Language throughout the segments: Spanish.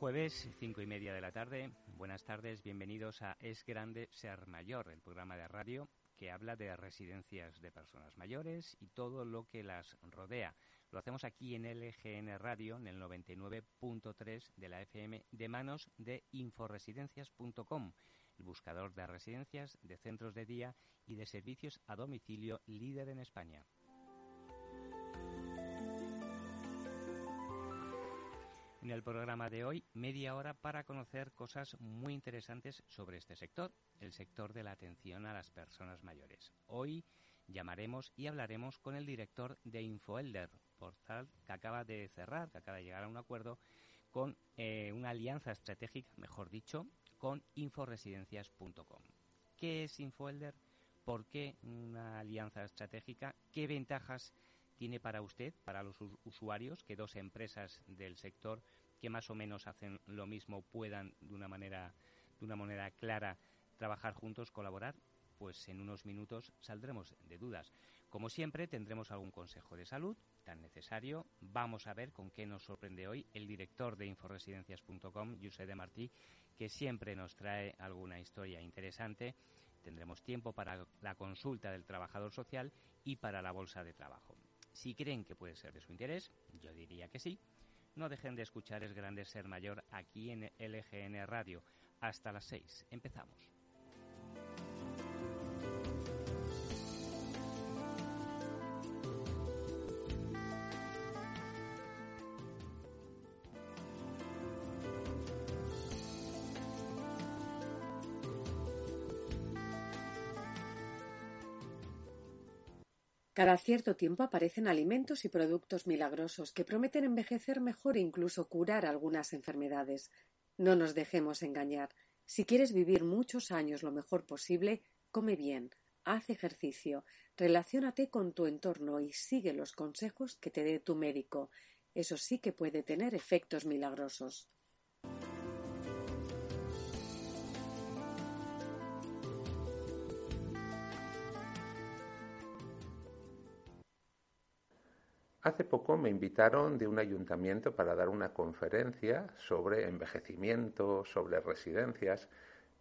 Jueves, cinco y media de la tarde. Buenas tardes, bienvenidos a Es Grande Ser Mayor, el programa de radio que habla de residencias de personas mayores y todo lo que las rodea. Lo hacemos aquí en LGN Radio, en el 99.3 de la FM, de manos de inforesidencias.com, el buscador de residencias, de centros de día y de servicios a domicilio líder en España. En el programa de hoy, media hora para conocer cosas muy interesantes sobre este sector, el sector de la atención a las personas mayores. Hoy llamaremos y hablaremos con el director de InfoElder, portal que acaba de cerrar, que acaba de llegar a un acuerdo con eh, una alianza estratégica, mejor dicho, con inforesidencias.com. ¿Qué es InfoElder? ¿Por qué una alianza estratégica? ¿Qué ventajas tiene para usted, para los usuarios, que dos empresas del sector que más o menos hacen lo mismo puedan de una manera, de una manera clara trabajar juntos, colaborar? Pues en unos minutos saldremos de dudas. Como siempre, tendremos algún consejo de salud tan necesario. Vamos a ver con qué nos sorprende hoy el director de inforesidencias.com, José de Martí, que siempre nos trae alguna historia interesante. Tendremos tiempo para la consulta del trabajador social y para la bolsa de trabajo. Si creen que puede ser de su interés, yo diría que sí. No dejen de escuchar Es Grande Ser Mayor aquí en LGN Radio. Hasta las 6. Empezamos. Cada cierto tiempo aparecen alimentos y productos milagrosos que prometen envejecer mejor e incluso curar algunas enfermedades. No nos dejemos engañar. Si quieres vivir muchos años lo mejor posible, come bien, haz ejercicio, relaciónate con tu entorno y sigue los consejos que te dé tu médico. Eso sí que puede tener efectos milagrosos. Hace poco me invitaron de un ayuntamiento para dar una conferencia sobre envejecimiento, sobre residencias,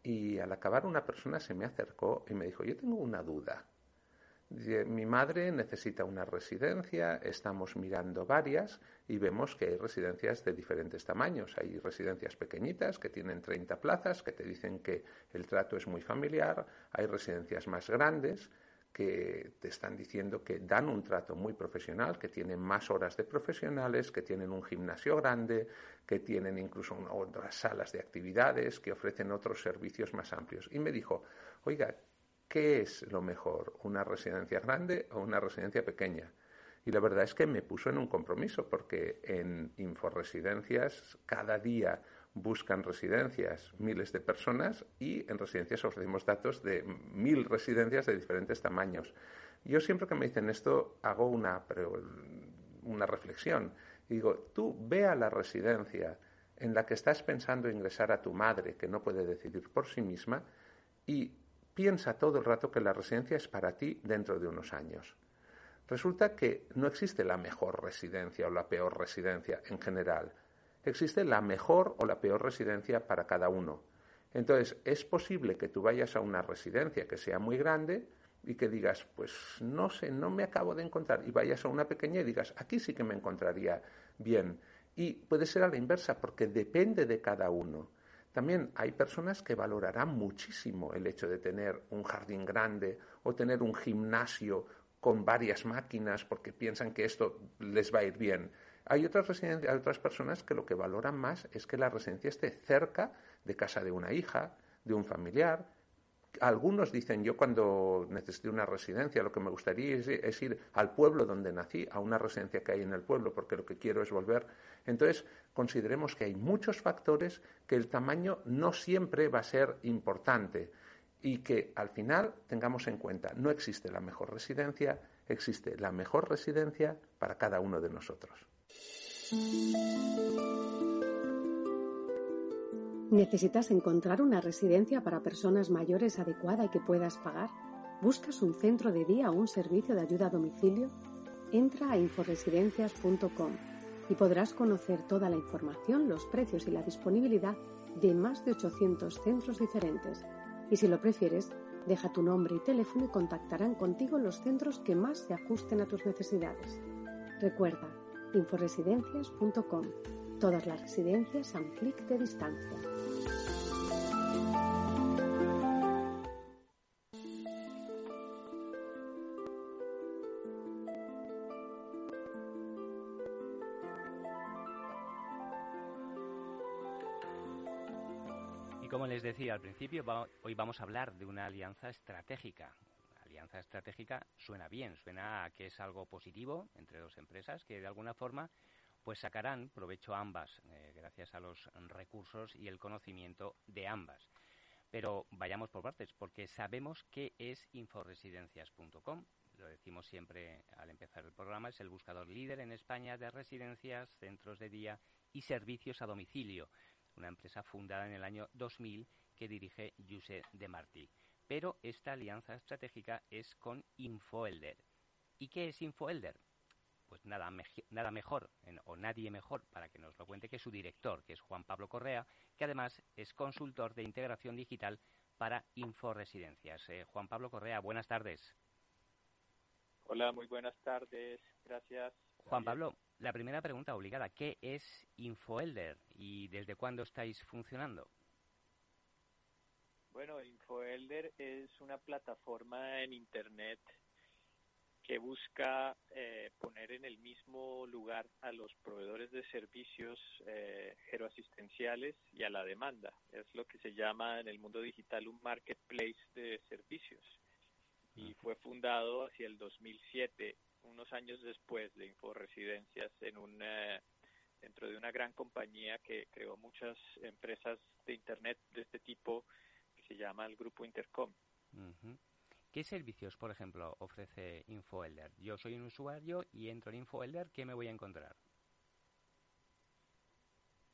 y al acabar una persona se me acercó y me dijo, yo tengo una duda. Mi madre necesita una residencia, estamos mirando varias y vemos que hay residencias de diferentes tamaños. Hay residencias pequeñitas que tienen 30 plazas, que te dicen que el trato es muy familiar, hay residencias más grandes que te están diciendo que dan un trato muy profesional, que tienen más horas de profesionales, que tienen un gimnasio grande, que tienen incluso otras salas de actividades, que ofrecen otros servicios más amplios. Y me dijo, oiga, ¿qué es lo mejor? ¿Una residencia grande o una residencia pequeña? Y la verdad es que me puso en un compromiso, porque en Inforesidencias cada día buscan residencias miles de personas y en residencias ofrecemos datos de mil residencias de diferentes tamaños. Yo siempre que me dicen esto hago una, una reflexión. digo, tú ve a la residencia en la que estás pensando ingresar a tu madre, que no puede decidir por sí misma, y piensa todo el rato que la residencia es para ti dentro de unos años. Resulta que no existe la mejor residencia o la peor residencia en general existe la mejor o la peor residencia para cada uno. Entonces, es posible que tú vayas a una residencia que sea muy grande y que digas, pues no sé, no me acabo de encontrar, y vayas a una pequeña y digas, aquí sí que me encontraría bien. Y puede ser a la inversa, porque depende de cada uno. También hay personas que valorarán muchísimo el hecho de tener un jardín grande o tener un gimnasio con varias máquinas porque piensan que esto les va a ir bien. Hay otras, otras personas que lo que valoran más es que la residencia esté cerca de casa de una hija, de un familiar. Algunos dicen, yo cuando necesite una residencia, lo que me gustaría es, ir al pueblo donde nací, a una residencia que hay en el pueblo, porque lo que quiero es volver. Entonces, consideremos que hay muchos factores que el tamaño no siempre va a ser importante y que al final tengamos en cuenta, no existe la mejor residencia, existe la mejor residencia para cada uno de nosotros. ¿Necesitas encontrar una residencia para personas mayores adecuada y que puedas pagar? ¿Buscas un centro de día o un servicio de ayuda a domicilio? Entra a inforesidencias.com y podrás conocer toda la información, los precios y la disponibilidad de más de 800 centros diferentes. Y si lo prefieres, deja tu nombre y teléfono y contactarán contigo los centros que más se ajusten a tus necesidades. Recuerda, inforesidencias.com. Todas las residencias a un clic de distancia. como les decía al principio, hoy vamos a hablar de una alianza estratégica. Alianza estratégica suena bien, suena a que es algo positivo entre dos empresas que de alguna forma pues sacarán provecho ambas eh, gracias a los recursos y el conocimiento de ambas. Pero vayamos por partes, porque sabemos que es inforesidencias.com. Lo decimos siempre al empezar el programa, es el buscador líder en España de residencias, centros de día y servicios a domicilio una empresa fundada en el año 2000 que dirige Juse de Martí. Pero esta alianza estratégica es con Infoelder. ¿Y qué es Infoelder? Pues nada, nada mejor o nadie mejor para que nos lo cuente que su director, que es Juan Pablo Correa, que además es consultor de integración digital para Inforesidencias. Eh, Juan Pablo Correa, buenas tardes. Hola, muy buenas tardes. Gracias. Juan Pablo, la primera pregunta obligada, ¿qué es InfoElder y desde cuándo estáis funcionando? Bueno, InfoElder es una plataforma en Internet que busca eh, poner en el mismo lugar a los proveedores de servicios eh, geroasistenciales y a la demanda. Es lo que se llama en el mundo digital un marketplace de servicios. Y fue fundado hacia el 2007 unos años después de Inforesidencias en un, dentro de una gran compañía que creó muchas empresas de Internet de este tipo se llama el Grupo Intercom. ¿Qué servicios, por ejemplo, ofrece InfoElder? Yo soy un usuario y entro en InfoElder, ¿qué me voy a encontrar?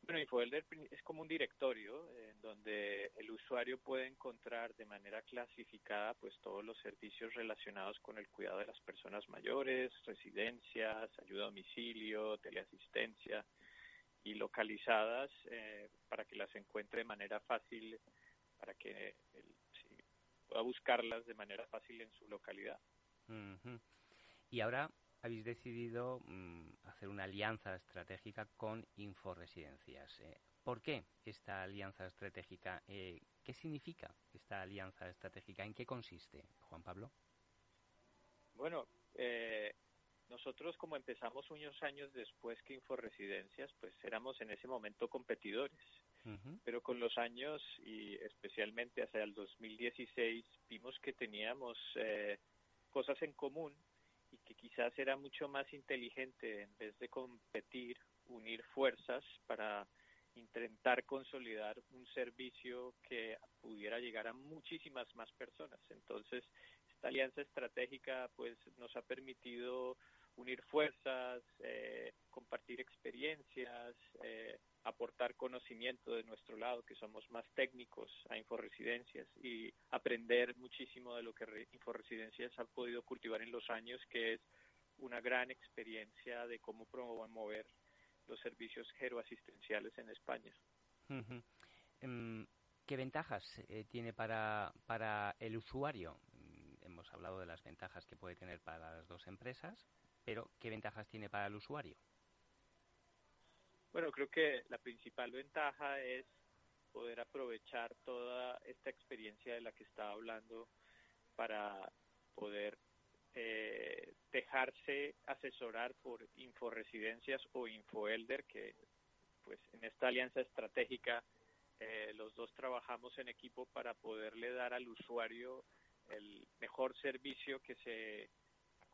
Bueno, InfoElder es como un directorio en donde el usuario puede encontrar de manera clasificada pues todos los servicios relacionados con el cuidado de las personas mayores, residencias, ayuda a domicilio, teleasistencia y localizadas eh, para que las encuentre de manera fácil, para que pueda buscarlas de manera fácil en su localidad. Y ahora habéis decidido mm, hacer una alianza estratégica con Inforesidencias. Eh, ¿Por qué esta alianza estratégica? Eh, ¿Qué significa esta alianza estratégica? ¿En qué consiste, Juan Pablo? Bueno, eh, nosotros como empezamos unos años después que Inforesidencias, pues éramos en ese momento competidores. Pero con los años y especialmente hacia el 2016 vimos que teníamos cosas en común y que quizás era mucho más inteligente en vez de competir, unir fuerzas para intentar consolidar un servicio que pudiera llegar a muchísimas más personas. Entonces, esta alianza estratégica pues nos ha permitido unir fuerzas, eh, compartir experiencias, eh, aportar conocimiento de nuestro lado, que somos más técnicos a Inforesidencias, y aprender muchísimo de lo que Inforesidencias ha podido cultivar en los años, que es una gran experiencia de cómo promover los servicios geroasistenciales en España. Em, ¿Qué ventajas eh, tiene para, para el usuario? Hemos hablado de las ventajas que puede tener para las dos empresas, pero ¿qué ventajas tiene para el usuario? Bueno, creo que la principal ventaja es poder aprovechar toda esta experiencia de la que estaba hablando para poder eh, dejarse asesorar por Inforesidencias o Infoelder, que pues en esta alianza estratégica eh, los dos trabajamos en equipo para poderle dar al usuario el mejor servicio que se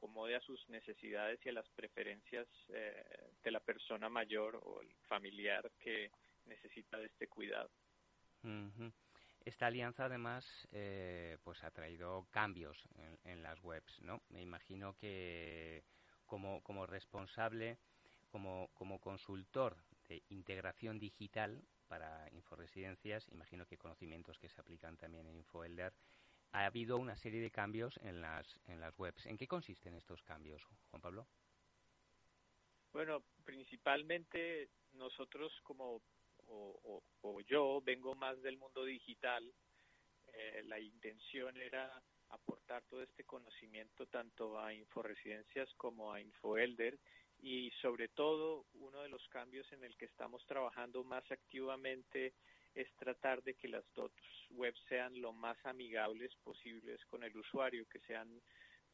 acomode a sus necesidades y a las preferencias eh, de la persona mayor o el familiar que necesita de este cuidado. Esta alianza además eh, pues ha traído cambios en, las webs, ¿no? Me imagino que como, como responsable, como, como consultor de integración digital, para Inforesidencias, imagino que conocimientos que se aplican también en InfoElder, ha habido una serie de cambios en las, en las webs. ¿En qué consisten estos cambios, Juan Pablo? Bueno, principalmente nosotros como, o, yo vengo más del mundo digital, eh, la intención era aportar todo este conocimiento tanto a Inforesidencias como a InfoElder y sobre todo uno de los cambios en el que estamos trabajando más activamente es tratar de que las dos web sean lo más amigables posibles con el usuario, que sean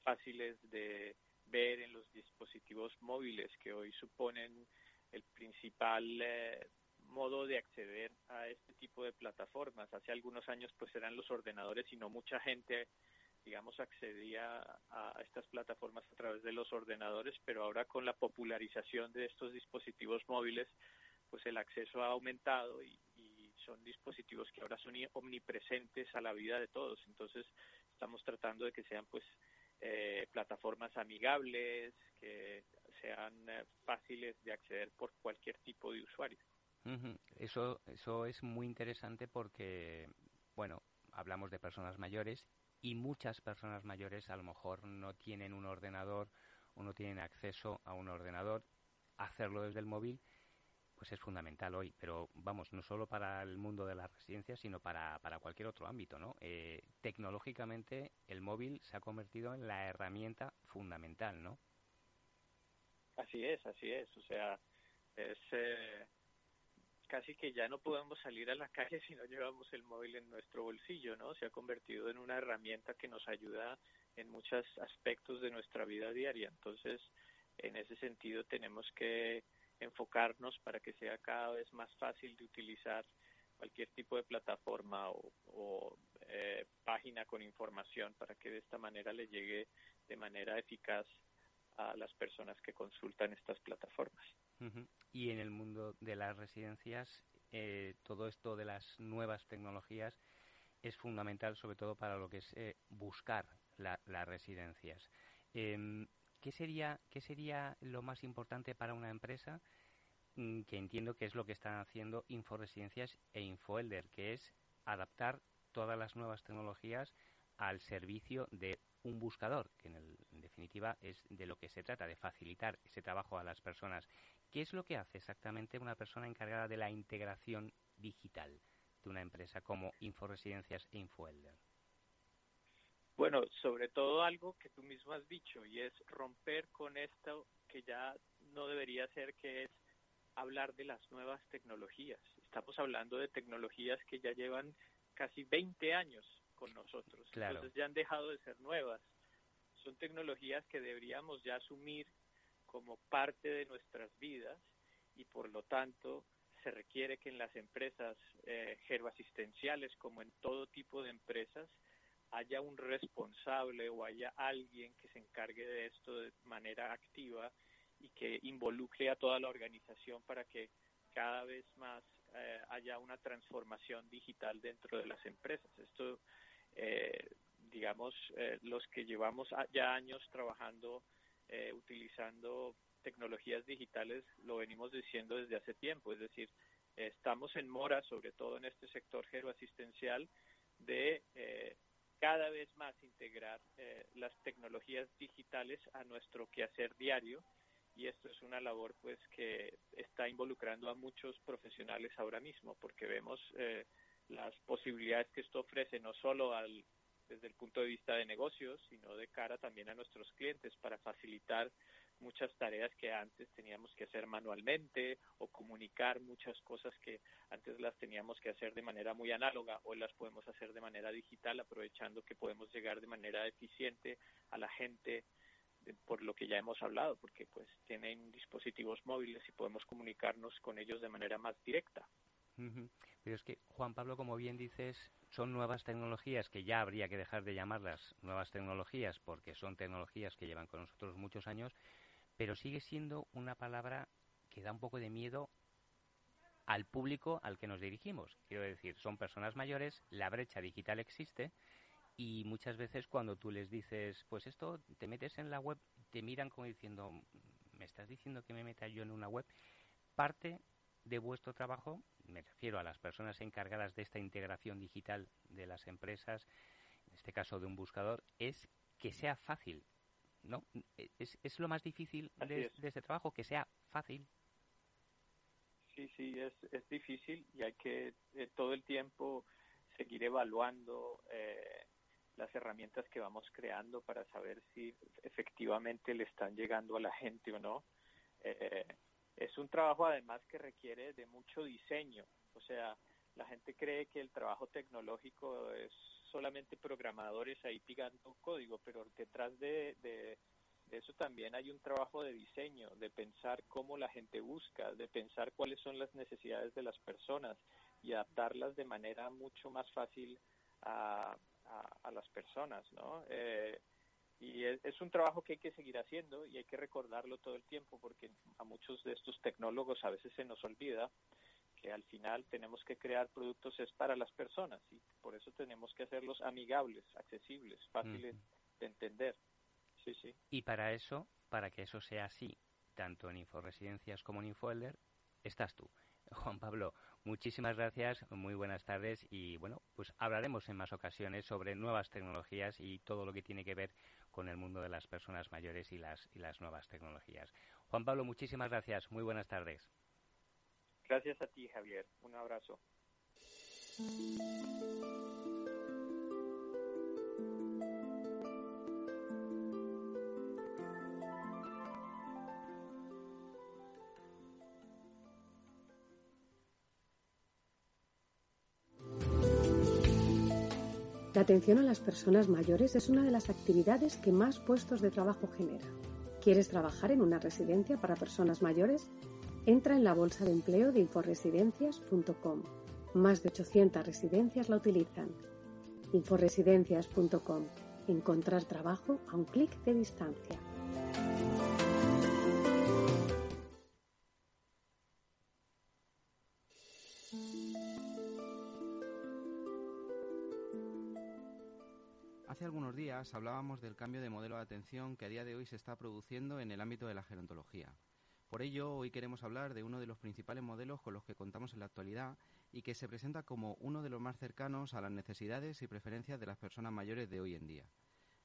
fáciles de ver en los dispositivos móviles que hoy suponen el principal eh, modo de acceder a este tipo de plataformas. Hace algunos años pues eran los ordenadores y no mucha gente digamos, accedía a estas plataformas a través de los ordenadores, pero ahora con la popularización de estos dispositivos móviles, pues el acceso ha aumentado y, son dispositivos que ahora son omnipresentes a la vida de todos. Entonces, estamos tratando de que sean, pues, eh, plataformas amigables, que sean eh, fáciles de acceder por cualquier tipo de usuario. Eso, eso es muy interesante porque, bueno, hablamos de personas mayores y muchas personas mayores a lo mejor no tienen un ordenador o no tienen acceso a un ordenador. Hacerlo desde el móvil pues es fundamental hoy, pero vamos, no solo para el mundo de las residencias, sino para, para cualquier otro ámbito, ¿no? Eh, tecnológicamente el móvil se ha convertido en la herramienta fundamental, ¿no? Así es, así es, o sea, es eh, casi que ya no podemos salir a la calle si no llevamos el móvil en nuestro bolsillo, ¿no? Se ha convertido en una herramienta que nos ayuda en muchos aspectos de nuestra vida diaria. Entonces, en ese sentido, tenemos que enfocarnos para que sea cada vez más fácil de utilizar cualquier tipo de plataforma o, eh, página con información para que de esta manera le llegue de manera eficaz a las personas que consultan estas plataformas. Y en el mundo de las residencias, eh, todo esto de las nuevas tecnologías es fundamental, sobre todo para lo que es eh, buscar las residencias. Em, ¿qué, sería, ¿Qué sería lo más importante para una empresa? Mm, que entiendo que es lo que están haciendo Inforesidencias e Infoelder, que es adaptar todas las nuevas tecnologías al servicio de un buscador, que en, definitiva es de lo que se trata, de facilitar ese trabajo a las personas. ¿Qué es lo que hace exactamente una persona encargada de la integración digital de una empresa como Inforesidencias e Infoelder? Bueno, sobre todo algo que tú mismo has dicho y es romper con esto que ya no debería ser, que es hablar de las nuevas tecnologías. Estamos hablando de tecnologías que ya llevan casi 20 años con nosotros. Entonces ya han dejado de ser nuevas. Son tecnologías que deberíamos ya asumir como parte de nuestras vidas y por lo tanto se requiere que en las empresas eh, geroasistenciales como en todo tipo de empresas haya un responsable o haya alguien que se encargue de esto de manera activa y que involucre a toda la organización para que cada vez más eh, haya una transformación digital dentro de las empresas. Esto eh, digamos, eh, los que llevamos ya años trabajando, eh, utilizando tecnologías digitales, lo venimos diciendo desde hace tiempo, es decir, estamos en mora, sobre todo en este sector geroasistencial, de cada vez más integrar las tecnologías digitales a nuestro quehacer diario. Y esto es una labor pues que está involucrando a muchos profesionales ahora mismo porque vemos las posibilidades que esto ofrece no solo al, desde el punto de vista de negocios, sino de cara también a nuestros clientes para facilitar muchas tareas que antes teníamos que hacer manualmente o comunicar muchas cosas que antes las teníamos que hacer de manera muy análoga, hoy las podemos hacer de manera digital aprovechando que podemos llegar de manera eficiente a la gente por lo que ya hemos hablado, porque pues tienen dispositivos móviles y podemos comunicarnos con ellos de manera más directa. Pero es que, Juan Pablo, como bien dices, son nuevas tecnologías que ya habría que dejar de llamarlas nuevas tecnologías porque son tecnologías que llevan con nosotros muchos años, pero sigue siendo una palabra que da un poco de miedo al público al que nos dirigimos. Quiero decir, son personas mayores, la brecha digital existe y muchas veces cuando tú les dices, pues esto, te metes en la web, te miran como diciendo, ¿me estás diciendo que me meta yo en una web? Parte de vuestro trabajo, me refiero a las personas encargadas de esta integración digital de las empresas, en este caso de un buscador, es que sea fácil. ¿No? Es, es lo más difícil de, este trabajo, que sea fácil. Sí, sí, es, es difícil y hay que eh, todo el tiempo seguir evaluando eh, las herramientas que vamos creando para saber si efectivamente le están llegando a la gente o no. Eh, es un trabajo además que requiere de mucho diseño, o sea, la gente cree que el trabajo tecnológico es solamente programadores ahí picando código, pero detrás de, eso también hay un trabajo de diseño, de pensar cómo la gente busca, de pensar cuáles son las necesidades de las personas y adaptarlas de manera mucho más fácil a, a, las personas, ¿no? Eh, y es, un trabajo que hay que seguir haciendo y hay que recordarlo todo el tiempo porque a muchos de estos tecnólogos a veces se nos olvida que al final tenemos que crear productos es para las personas y por eso tenemos que hacerlos amigables, accesibles, fáciles de entender. Sí, sí. Y para eso, para que eso sea así, tanto en Inforesidencias como en Infoelder, estás tú. Juan Pablo, muchísimas gracias, muy buenas tardes y bueno, pues hablaremos en más ocasiones sobre nuevas tecnologías y todo lo que tiene que ver con el mundo de las personas mayores y las, y las nuevas tecnologías. Juan Pablo, muchísimas gracias, muy buenas tardes. Gracias a ti, Javier. Un abrazo. La atención a las personas mayores es una de las actividades que más puestos de trabajo genera. ¿Quieres trabajar en una residencia para personas mayores? Entra en la bolsa de empleo de inforesidencias.com. Más de 800 residencias la utilizan. inforesidencias.com. Encontrar trabajo a un clic de distancia. Hace algunos días hablábamos del cambio de modelo de atención que a día de hoy se está produciendo en el ámbito de la gerontología. Por ello, hoy queremos hablar de uno de los principales modelos con los que contamos en la actualidad y que se presenta como uno de los más cercanos a las necesidades y preferencias de las personas mayores de hoy en día.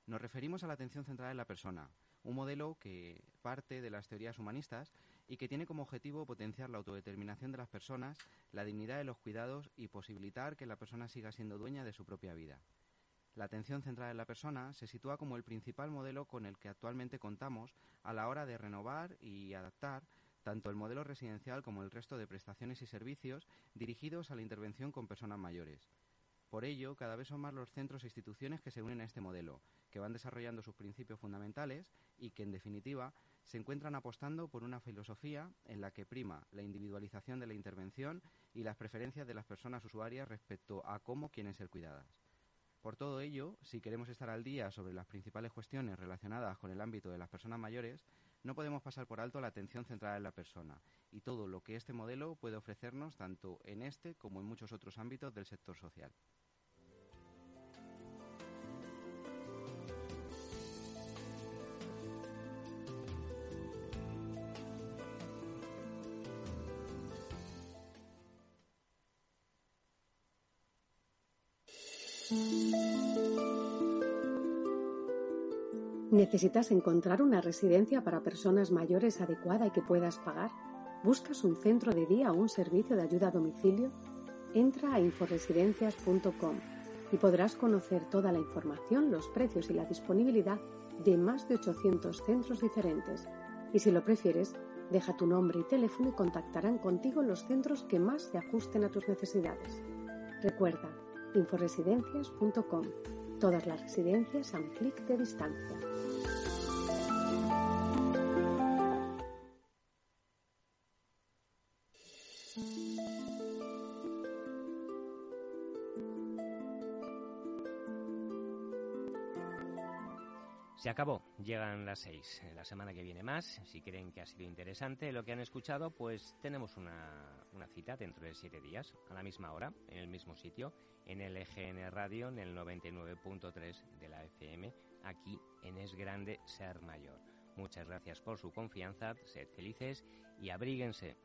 Nos referimos a la atención centrada en la persona, un modelo que parte de las teorías humanistas y que tiene como objetivo potenciar la autodeterminación de las personas, la dignidad de los cuidados y posibilitar que la persona siga siendo dueña de su propia vida. La atención centrada en la persona se sitúa como el principal modelo con el que actualmente contamos a la hora de renovar y adaptar tanto el modelo residencial como el resto de prestaciones y servicios dirigidos a la intervención con personas mayores. Por ello, cada vez son más los centros e instituciones que se unen a este modelo, que van desarrollando sus principios fundamentales y que, en definitiva, se encuentran apostando por una filosofía en la que prima la individualización de la intervención y las preferencias de las personas usuarias respecto a cómo quieren ser cuidadas. Por todo ello, si queremos estar al día sobre las principales cuestiones relacionadas con el ámbito de las personas mayores, no podemos pasar por alto la atención centrada en la persona y todo lo que este modelo puede ofrecernos tanto en este como en muchos otros ámbitos del sector social. ¿Necesitas encontrar una residencia para personas mayores adecuada y que puedas pagar? ¿Buscas un centro de día o un servicio de ayuda a domicilio? Entra a inforesidencias.com y podrás conocer toda la información, los precios y la disponibilidad de más de 800 centros diferentes. Y si lo prefieres, deja tu nombre y teléfono y contactarán contigo los centros que más se ajusten a tus necesidades. Recuerda, inforesidencias.com. Todas las residencias a un clic de distancia. Se acabó, llegan las seis. La semana que viene más, si creen que ha sido interesante lo que han escuchado, pues tenemos una, una cita dentro de siete días, a la misma hora, en el mismo sitio, en el EGN Radio, en el 99.3 de la FM, aquí en Es Grande Ser Mayor. Muchas gracias por su confianza, sed felices y abríguense.